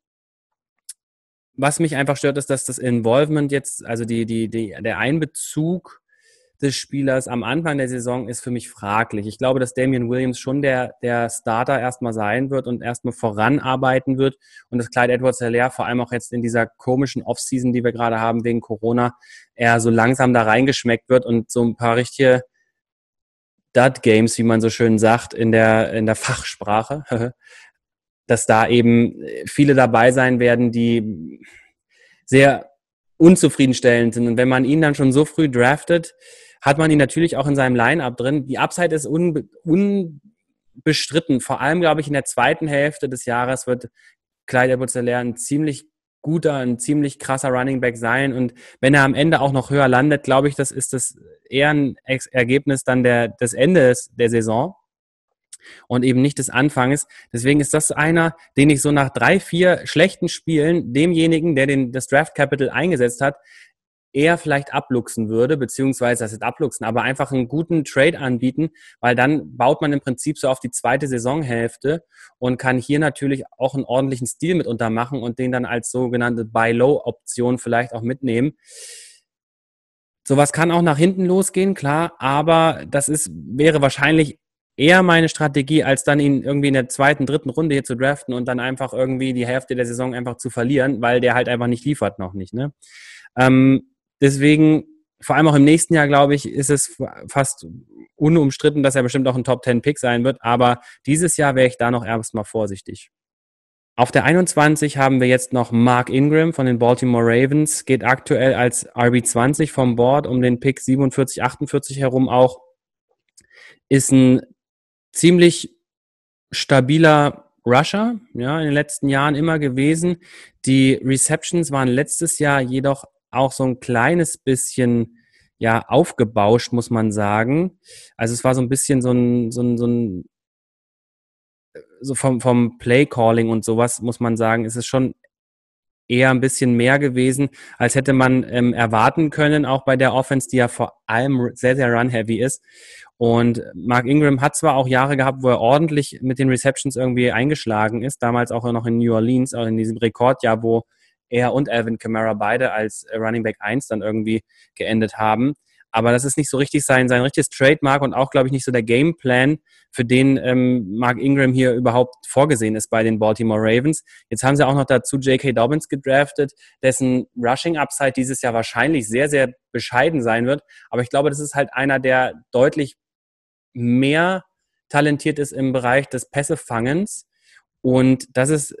Was mich einfach stört, ist, dass das Involvement jetzt, also die, die, die, der Einbezug des Spielers am Anfang der Saison ist für mich fraglich. Ich glaube, dass Damian Williams schon der, der Starter erstmal sein wird und erstmal voranarbeiten wird und dass Clyde Edwards Hilaire vor allem auch jetzt in dieser komischen Offseason, die wir gerade haben wegen Corona, eher so langsam da reingeschmeckt wird und so ein paar richtige Dud Games, wie man so schön sagt, in der, in der Fachsprache, dass da eben viele dabei sein werden, die sehr unzufriedenstellend sind. Und wenn man ihn dann schon so früh draftet, hat man ihn natürlich auch in seinem Line-Up drin. Die Upside ist unbe unbestritten. Vor allem, glaube ich, in der zweiten Hälfte des Jahres wird Clyde edwards ein ziemlich guter, ein ziemlich krasser Running Back sein. Und wenn er am Ende auch noch höher landet, glaube ich, das ist das eher ein Ergebnis dann der, des Endes der Saison und eben nicht des Anfanges. Deswegen ist das einer, den ich so nach drei, vier schlechten Spielen demjenigen, der den, das Draft Capital eingesetzt hat, eher vielleicht abluchsen würde, beziehungsweise das ist abluchsen, aber einfach einen guten Trade anbieten, weil dann baut man im Prinzip so auf die zweite Saisonhälfte und kann hier natürlich auch einen ordentlichen Stil mit untermachen und den dann als sogenannte Buy-Low-Option vielleicht auch mitnehmen. Sowas kann auch nach hinten losgehen, klar, aber das ist, wäre wahrscheinlich eher meine Strategie, als dann ihn irgendwie in der zweiten, dritten Runde hier zu draften und dann einfach irgendwie die Hälfte der Saison einfach zu verlieren, weil der halt einfach nicht liefert noch nicht. Ne? Ähm, Deswegen, vor allem auch im nächsten Jahr, glaube ich, ist es fast unumstritten, dass er bestimmt auch ein Top 10 Pick sein wird. Aber dieses Jahr wäre ich da noch erstmal vorsichtig. Auf der 21 haben wir jetzt noch Mark Ingram von den Baltimore Ravens, geht aktuell als RB20 vom Board um den Pick 47, 48 herum auch. Ist ein ziemlich stabiler Rusher, ja, in den letzten Jahren immer gewesen. Die Receptions waren letztes Jahr jedoch auch so ein kleines bisschen ja aufgebauscht, muss man sagen. Also es war so ein bisschen so ein, so ein, so ein so vom, vom Play-Calling und sowas, muss man sagen, ist es schon eher ein bisschen mehr gewesen, als hätte man ähm, erwarten können, auch bei der Offense, die ja vor allem sehr, sehr run-heavy ist. Und Mark Ingram hat zwar auch Jahre gehabt, wo er ordentlich mit den Receptions irgendwie eingeschlagen ist, damals auch noch in New Orleans, auch in diesem Rekordjahr, wo er und Alvin Kamara beide als äh, Running Back 1 dann irgendwie geendet haben. Aber das ist nicht so richtig sein, sein richtiges Trademark und auch, glaube ich, nicht so der Gameplan, für den ähm, Mark Ingram hier überhaupt vorgesehen ist bei den Baltimore Ravens. Jetzt haben sie auch noch dazu J.K. Dobbins gedraftet, dessen Rushing Upside dieses Jahr wahrscheinlich sehr, sehr bescheiden sein wird. Aber ich glaube, das ist halt einer, der deutlich mehr talentiert ist im Bereich des Pässefangens. Und das ist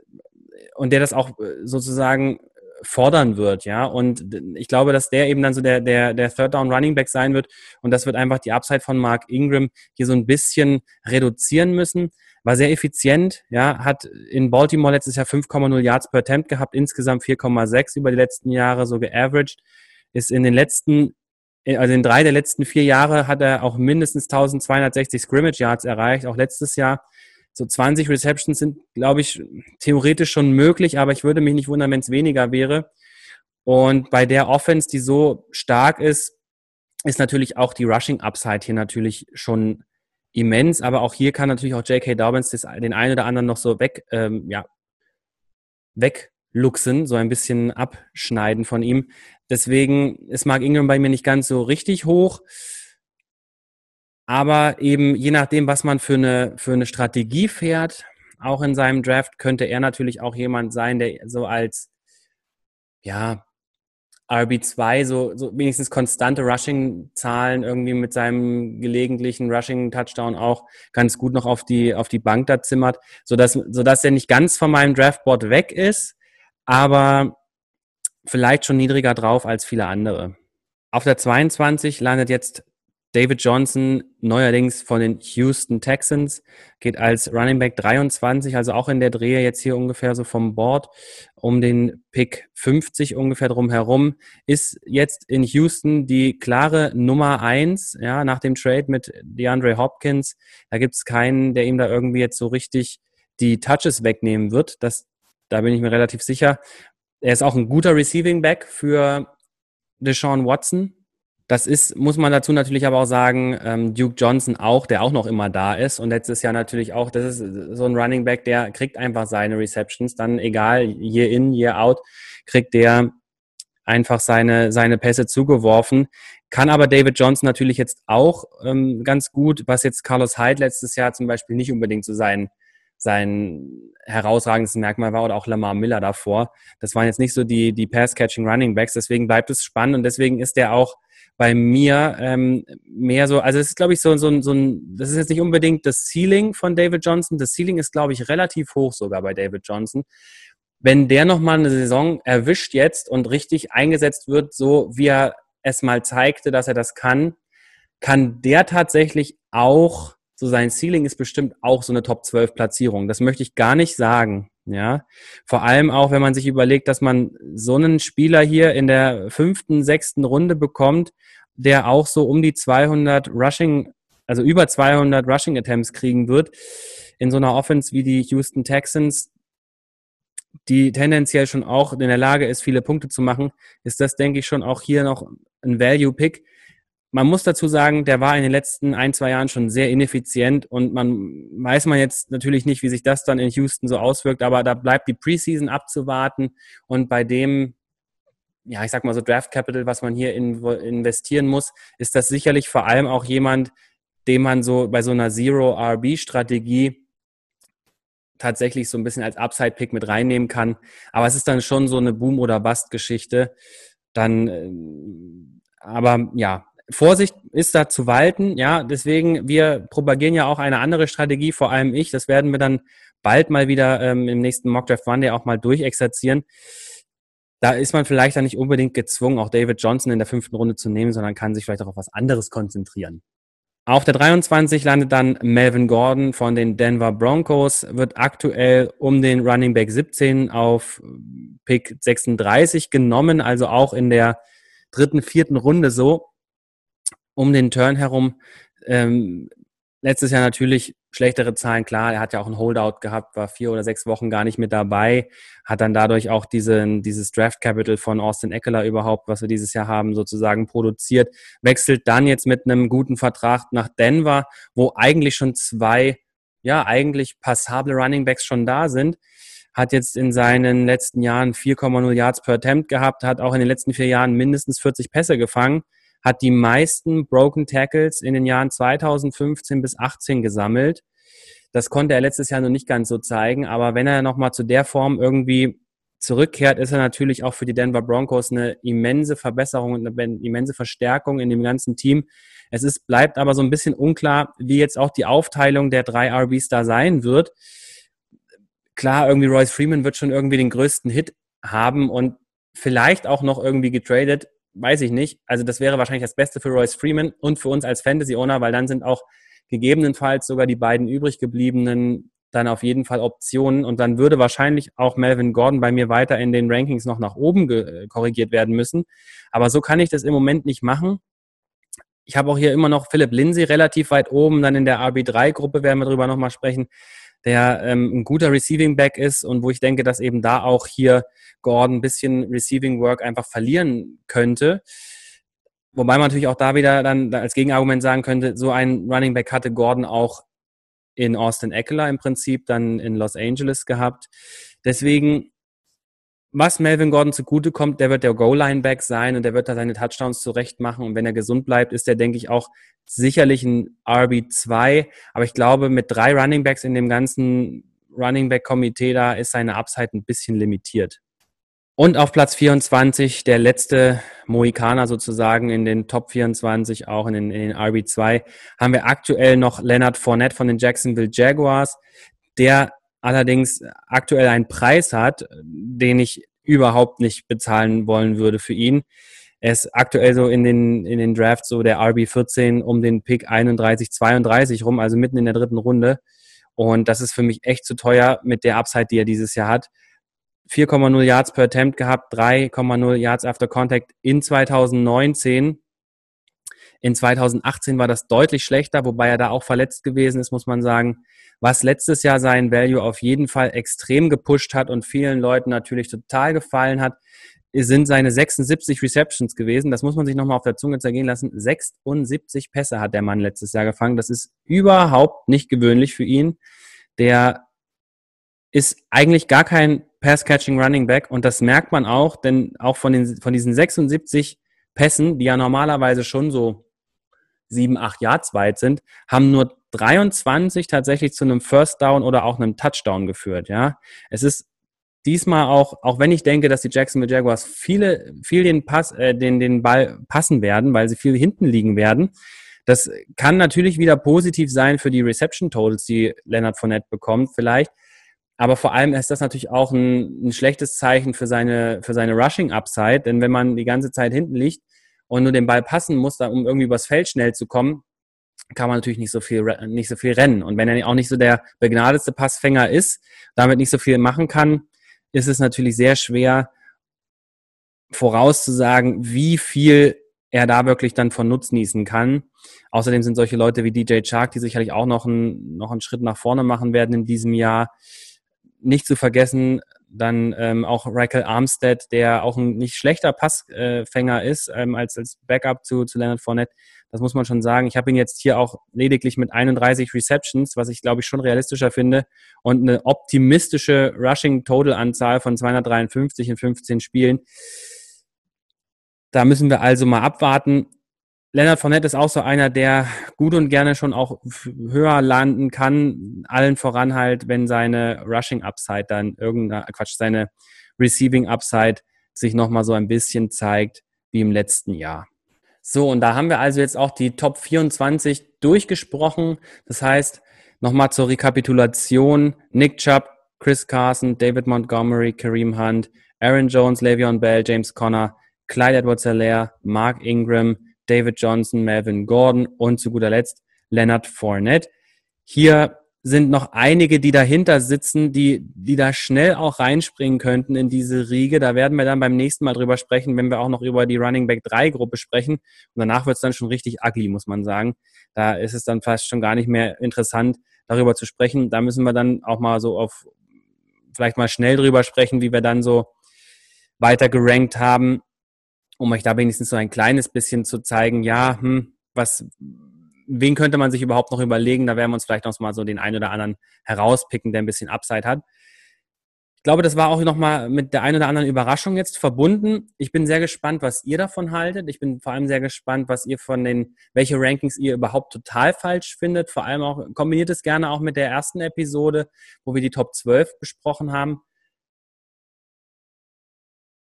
und der das auch äh, sozusagen fordern wird, ja. Und ich glaube, dass der eben dann so der, der, der Third Down Running Back sein wird. Und das wird einfach die Upside von Mark Ingram hier so ein bisschen reduzieren müssen. War sehr effizient, ja, hat in Baltimore letztes Jahr 5,0 Yards per Attempt gehabt, insgesamt 4,6 über die letzten Jahre so geaveraged. Ist in den letzten, also in drei der letzten vier Jahre hat er auch mindestens 1260 Scrimmage Yards erreicht, auch letztes Jahr so 20 Receptions sind, glaube ich, theoretisch schon möglich, aber ich würde mich nicht wundern, wenn es weniger wäre. Und bei der Offense, die so stark ist, ist natürlich auch die Rushing Upside hier natürlich schon immens, aber auch hier kann natürlich auch J.K. Dobbins den einen oder anderen noch so weg, ähm, ja, wegluxen, so ein bisschen abschneiden von ihm. Deswegen ist Mark Ingram bei mir nicht ganz so richtig hoch. Aber eben je nachdem, was man für eine, für eine Strategie fährt, auch in seinem Draft, könnte er natürlich auch jemand sein, der so als, ja, RB2 so, so wenigstens konstante Rushing-Zahlen irgendwie mit seinem gelegentlichen Rushing-Touchdown auch ganz gut noch auf die, auf die Bank da zimmert, sodass, sodass er nicht ganz von meinem Draftboard weg ist, aber vielleicht schon niedriger drauf als viele andere. Auf der 22 landet jetzt David Johnson, neuerdings von den Houston Texans, geht als Running Back 23, also auch in der Drehe jetzt hier ungefähr so vom Board um den Pick 50 ungefähr drum herum, ist jetzt in Houston die klare Nummer eins, ja, nach dem Trade mit DeAndre Hopkins. Da gibt es keinen, der ihm da irgendwie jetzt so richtig die Touches wegnehmen wird. Das, da bin ich mir relativ sicher. Er ist auch ein guter Receiving Back für Deshaun Watson, das ist, muss man dazu natürlich aber auch sagen, ähm, Duke Johnson auch, der auch noch immer da ist und letztes Jahr natürlich auch, das ist so ein Running Back, der kriegt einfach seine Receptions, dann egal, year in, year out, kriegt der einfach seine, seine Pässe zugeworfen. Kann aber David Johnson natürlich jetzt auch ähm, ganz gut, was jetzt Carlos Hyde letztes Jahr zum Beispiel nicht unbedingt so sein, sein herausragendes Merkmal war oder auch Lamar Miller davor. Das waren jetzt nicht so die, die Pass-Catching Running Backs, deswegen bleibt es spannend und deswegen ist der auch bei mir ähm, mehr so, also es ist, glaube ich, so, so, so ein, das ist jetzt nicht unbedingt das Ceiling von David Johnson. Das Ceiling ist, glaube ich, relativ hoch sogar bei David Johnson. Wenn der nochmal eine Saison erwischt jetzt und richtig eingesetzt wird, so wie er es mal zeigte, dass er das kann, kann der tatsächlich auch, so sein Ceiling ist bestimmt auch so eine Top 12 Platzierung. Das möchte ich gar nicht sagen, Ja, vor allem auch, wenn man sich überlegt, dass man so einen Spieler hier in der fünften, sechsten Runde bekommt, der auch so um die 200 Rushing, also über 200 Rushing Attempts kriegen wird in so einer Offense wie die Houston Texans, die tendenziell schon auch in der Lage ist, viele Punkte zu machen, ist das, denke ich, schon auch hier noch ein Value-Pick. Man muss dazu sagen, der war in den letzten ein, zwei Jahren schon sehr ineffizient und man weiß man jetzt natürlich nicht, wie sich das dann in Houston so auswirkt, aber da bleibt die Preseason abzuwarten und bei dem, ja, ich sag mal so Draft Capital, was man hier in, investieren muss, ist das sicherlich vor allem auch jemand, den man so bei so einer Zero-RB-Strategie tatsächlich so ein bisschen als Upside-Pick mit reinnehmen kann. Aber es ist dann schon so eine Boom- oder Bust-Geschichte. Dann, äh, aber ja, Vorsicht ist da zu walten. Ja, deswegen, wir propagieren ja auch eine andere Strategie, vor allem ich. Das werden wir dann bald mal wieder ähm, im nächsten Mock Draft Monday auch mal durchexerzieren. Da ist man vielleicht dann nicht unbedingt gezwungen, auch David Johnson in der fünften Runde zu nehmen, sondern kann sich vielleicht auch auf was anderes konzentrieren. Auf der 23 landet dann Melvin Gordon von den Denver Broncos, wird aktuell um den Running Back 17 auf Pick 36 genommen, also auch in der dritten, vierten Runde so um den Turn herum. Ähm, letztes Jahr natürlich schlechtere Zahlen, klar, er hat ja auch ein Holdout gehabt, war vier oder sechs Wochen gar nicht mit dabei, hat dann dadurch auch diesen, dieses Draft Capital von Austin Eckler überhaupt, was wir dieses Jahr haben, sozusagen produziert, wechselt dann jetzt mit einem guten Vertrag nach Denver, wo eigentlich schon zwei, ja, eigentlich passable Running Backs schon da sind, hat jetzt in seinen letzten Jahren 4,0 Yards per Attempt gehabt, hat auch in den letzten vier Jahren mindestens 40 Pässe gefangen, hat die meisten Broken Tackles in den Jahren 2015 bis 18 gesammelt. Das konnte er letztes Jahr noch nicht ganz so zeigen, aber wenn er nochmal zu der Form irgendwie zurückkehrt, ist er natürlich auch für die Denver Broncos eine immense Verbesserung und eine immense Verstärkung in dem ganzen Team. Es ist, bleibt aber so ein bisschen unklar, wie jetzt auch die Aufteilung der drei RBs da sein wird. Klar, irgendwie Royce Freeman wird schon irgendwie den größten Hit haben und vielleicht auch noch irgendwie getradet weiß ich nicht. Also das wäre wahrscheinlich das Beste für Royce Freeman und für uns als Fantasy-Owner, weil dann sind auch gegebenenfalls sogar die beiden übrig gebliebenen dann auf jeden Fall Optionen und dann würde wahrscheinlich auch Melvin Gordon bei mir weiter in den Rankings noch nach oben äh, korrigiert werden müssen. Aber so kann ich das im Moment nicht machen. Ich habe auch hier immer noch Philipp Lindsay relativ weit oben, dann in der RB3-Gruppe werden wir drüber nochmal sprechen der ähm, ein guter Receiving Back ist und wo ich denke, dass eben da auch hier Gordon ein bisschen Receiving Work einfach verlieren könnte. Wobei man natürlich auch da wieder dann als Gegenargument sagen könnte, so ein Running Back hatte Gordon auch in Austin Eckler im Prinzip dann in Los Angeles gehabt. Deswegen was Melvin Gordon zugute kommt, der wird der Goal-Line-Back sein und der wird da seine Touchdowns zurecht machen. Und wenn er gesund bleibt, ist er, denke ich, auch sicherlich ein RB2. Aber ich glaube, mit drei Running Backs in dem ganzen Running Back-Komitee, da ist seine Upside ein bisschen limitiert. Und auf Platz 24, der letzte Mohikaner sozusagen in den Top 24, auch in den, in den RB2, haben wir aktuell noch Leonard Fournette von den Jacksonville Jaguars. Der allerdings aktuell einen Preis hat, den ich überhaupt nicht bezahlen wollen würde für ihn. Er ist aktuell so in den, in den Drafts so der RB14 um den Pick 31, 32 rum, also mitten in der dritten Runde. Und das ist für mich echt zu teuer mit der Upside, die er dieses Jahr hat. 4,0 Yards per Attempt gehabt, 3,0 Yards after Contact in 2019. In 2018 war das deutlich schlechter, wobei er da auch verletzt gewesen ist, muss man sagen was letztes Jahr seinen Value auf jeden Fall extrem gepusht hat und vielen Leuten natürlich total gefallen hat, sind seine 76 Receptions gewesen. Das muss man sich nochmal auf der Zunge zergehen lassen. 76 Pässe hat der Mann letztes Jahr gefangen. Das ist überhaupt nicht gewöhnlich für ihn. Der ist eigentlich gar kein Pass-Catching Running Back und das merkt man auch, denn auch von, den, von diesen 76 Pässen, die ja normalerweise schon so sieben, acht Yards weit sind, haben nur 23 tatsächlich zu einem First Down oder auch einem Touchdown geführt. Ja, es ist diesmal auch, auch wenn ich denke, dass die Jacksonville Jaguars viele, viel den Pass, äh, den, den Ball passen werden, weil sie viel hinten liegen werden. Das kann natürlich wieder positiv sein für die Reception Totals, die Leonard Fournette bekommt, vielleicht. Aber vor allem ist das natürlich auch ein, ein schlechtes Zeichen für seine, für seine Rushing Upside, denn wenn man die ganze Zeit hinten liegt und nur den Ball passen muss, um irgendwie übers Feld schnell zu kommen, kann man natürlich nicht so viel, nicht so viel rennen. Und wenn er auch nicht so der begnadete Passfänger ist, damit nicht so viel machen kann, ist es natürlich sehr schwer vorauszusagen, wie viel er da wirklich dann von nutznießen kann. Außerdem sind solche Leute wie DJ Chark, die sicherlich auch noch, ein, noch einen Schritt nach vorne machen werden in diesem Jahr. Nicht zu vergessen, dann ähm, auch Raquel Armstead, der auch ein nicht schlechter Passfänger ist ähm, als, als Backup zu, zu Leonard Fournette. Das muss man schon sagen. Ich habe ihn jetzt hier auch lediglich mit 31 Receptions, was ich glaube ich schon realistischer finde, und eine optimistische Rushing Total Anzahl von 253 in 15 Spielen. Da müssen wir also mal abwarten. Leonard Fournette ist auch so einer, der gut und gerne schon auch höher landen kann. Allen voran halt, wenn seine Rushing Upside dann irgendeiner, Quatsch, seine Receiving Upside sich nochmal so ein bisschen zeigt wie im letzten Jahr. So, und da haben wir also jetzt auch die Top 24 durchgesprochen. Das heißt, nochmal zur Rekapitulation. Nick Chubb, Chris Carson, David Montgomery, Kareem Hunt, Aaron Jones, Le'Veon Bell, James Conner, Clyde Edwards-Helaire, Mark Ingram, David Johnson, Melvin Gordon und zu guter Letzt Leonard Fournette. Hier sind noch einige, die dahinter sitzen, die, die da schnell auch reinspringen könnten in diese Riege. Da werden wir dann beim nächsten Mal drüber sprechen, wenn wir auch noch über die Running Back 3 Gruppe sprechen. Und danach wird es dann schon richtig ugly, muss man sagen. Da ist es dann fast schon gar nicht mehr interessant, darüber zu sprechen. Da müssen wir dann auch mal so auf, vielleicht mal schnell drüber sprechen, wie wir dann so weiter gerankt haben um euch da wenigstens so ein kleines bisschen zu zeigen, ja, hm, was, wen könnte man sich überhaupt noch überlegen? Da werden wir uns vielleicht noch mal so den einen oder anderen herauspicken, der ein bisschen Upside hat. Ich glaube, das war auch noch mal mit der einen oder anderen Überraschung jetzt verbunden. Ich bin sehr gespannt, was ihr davon haltet. Ich bin vor allem sehr gespannt, was ihr von den, welche Rankings ihr überhaupt total falsch findet. Vor allem auch, kombiniert es gerne auch mit der ersten Episode, wo wir die Top 12 besprochen haben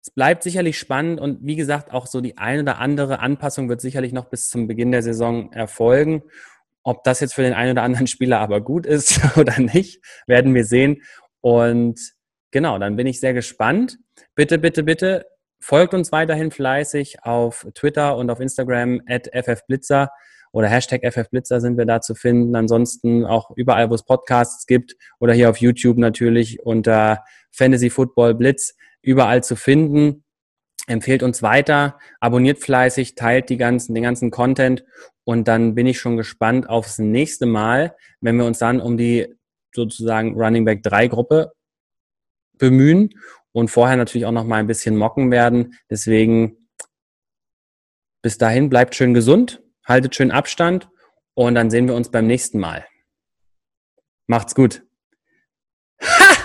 es bleibt sicherlich spannend und wie gesagt, auch so die eine oder andere Anpassung wird sicherlich noch bis zum Beginn der Saison erfolgen. Ob das jetzt für den einen oder anderen Spieler aber gut ist oder nicht, werden wir sehen. Und genau, dann bin ich sehr gespannt. Bitte, bitte, bitte folgt uns weiterhin fleißig auf Twitter und auf Instagram at ffblitzer oder Hashtag ffblitzer sind wir da zu finden. Ansonsten auch überall, wo es Podcasts gibt oder hier auf YouTube natürlich unter Fantasy Football Blitz überall zu finden. Empfehlt uns weiter, abonniert fleißig, teilt die ganzen, den ganzen Content und dann bin ich schon gespannt aufs nächste Mal, wenn wir uns dann um die sozusagen Running Back 3 Gruppe bemühen und vorher natürlich auch noch mal ein bisschen mocken werden. Deswegen bis dahin bleibt schön gesund, haltet schön Abstand und dann sehen wir uns beim nächsten Mal. Macht's gut.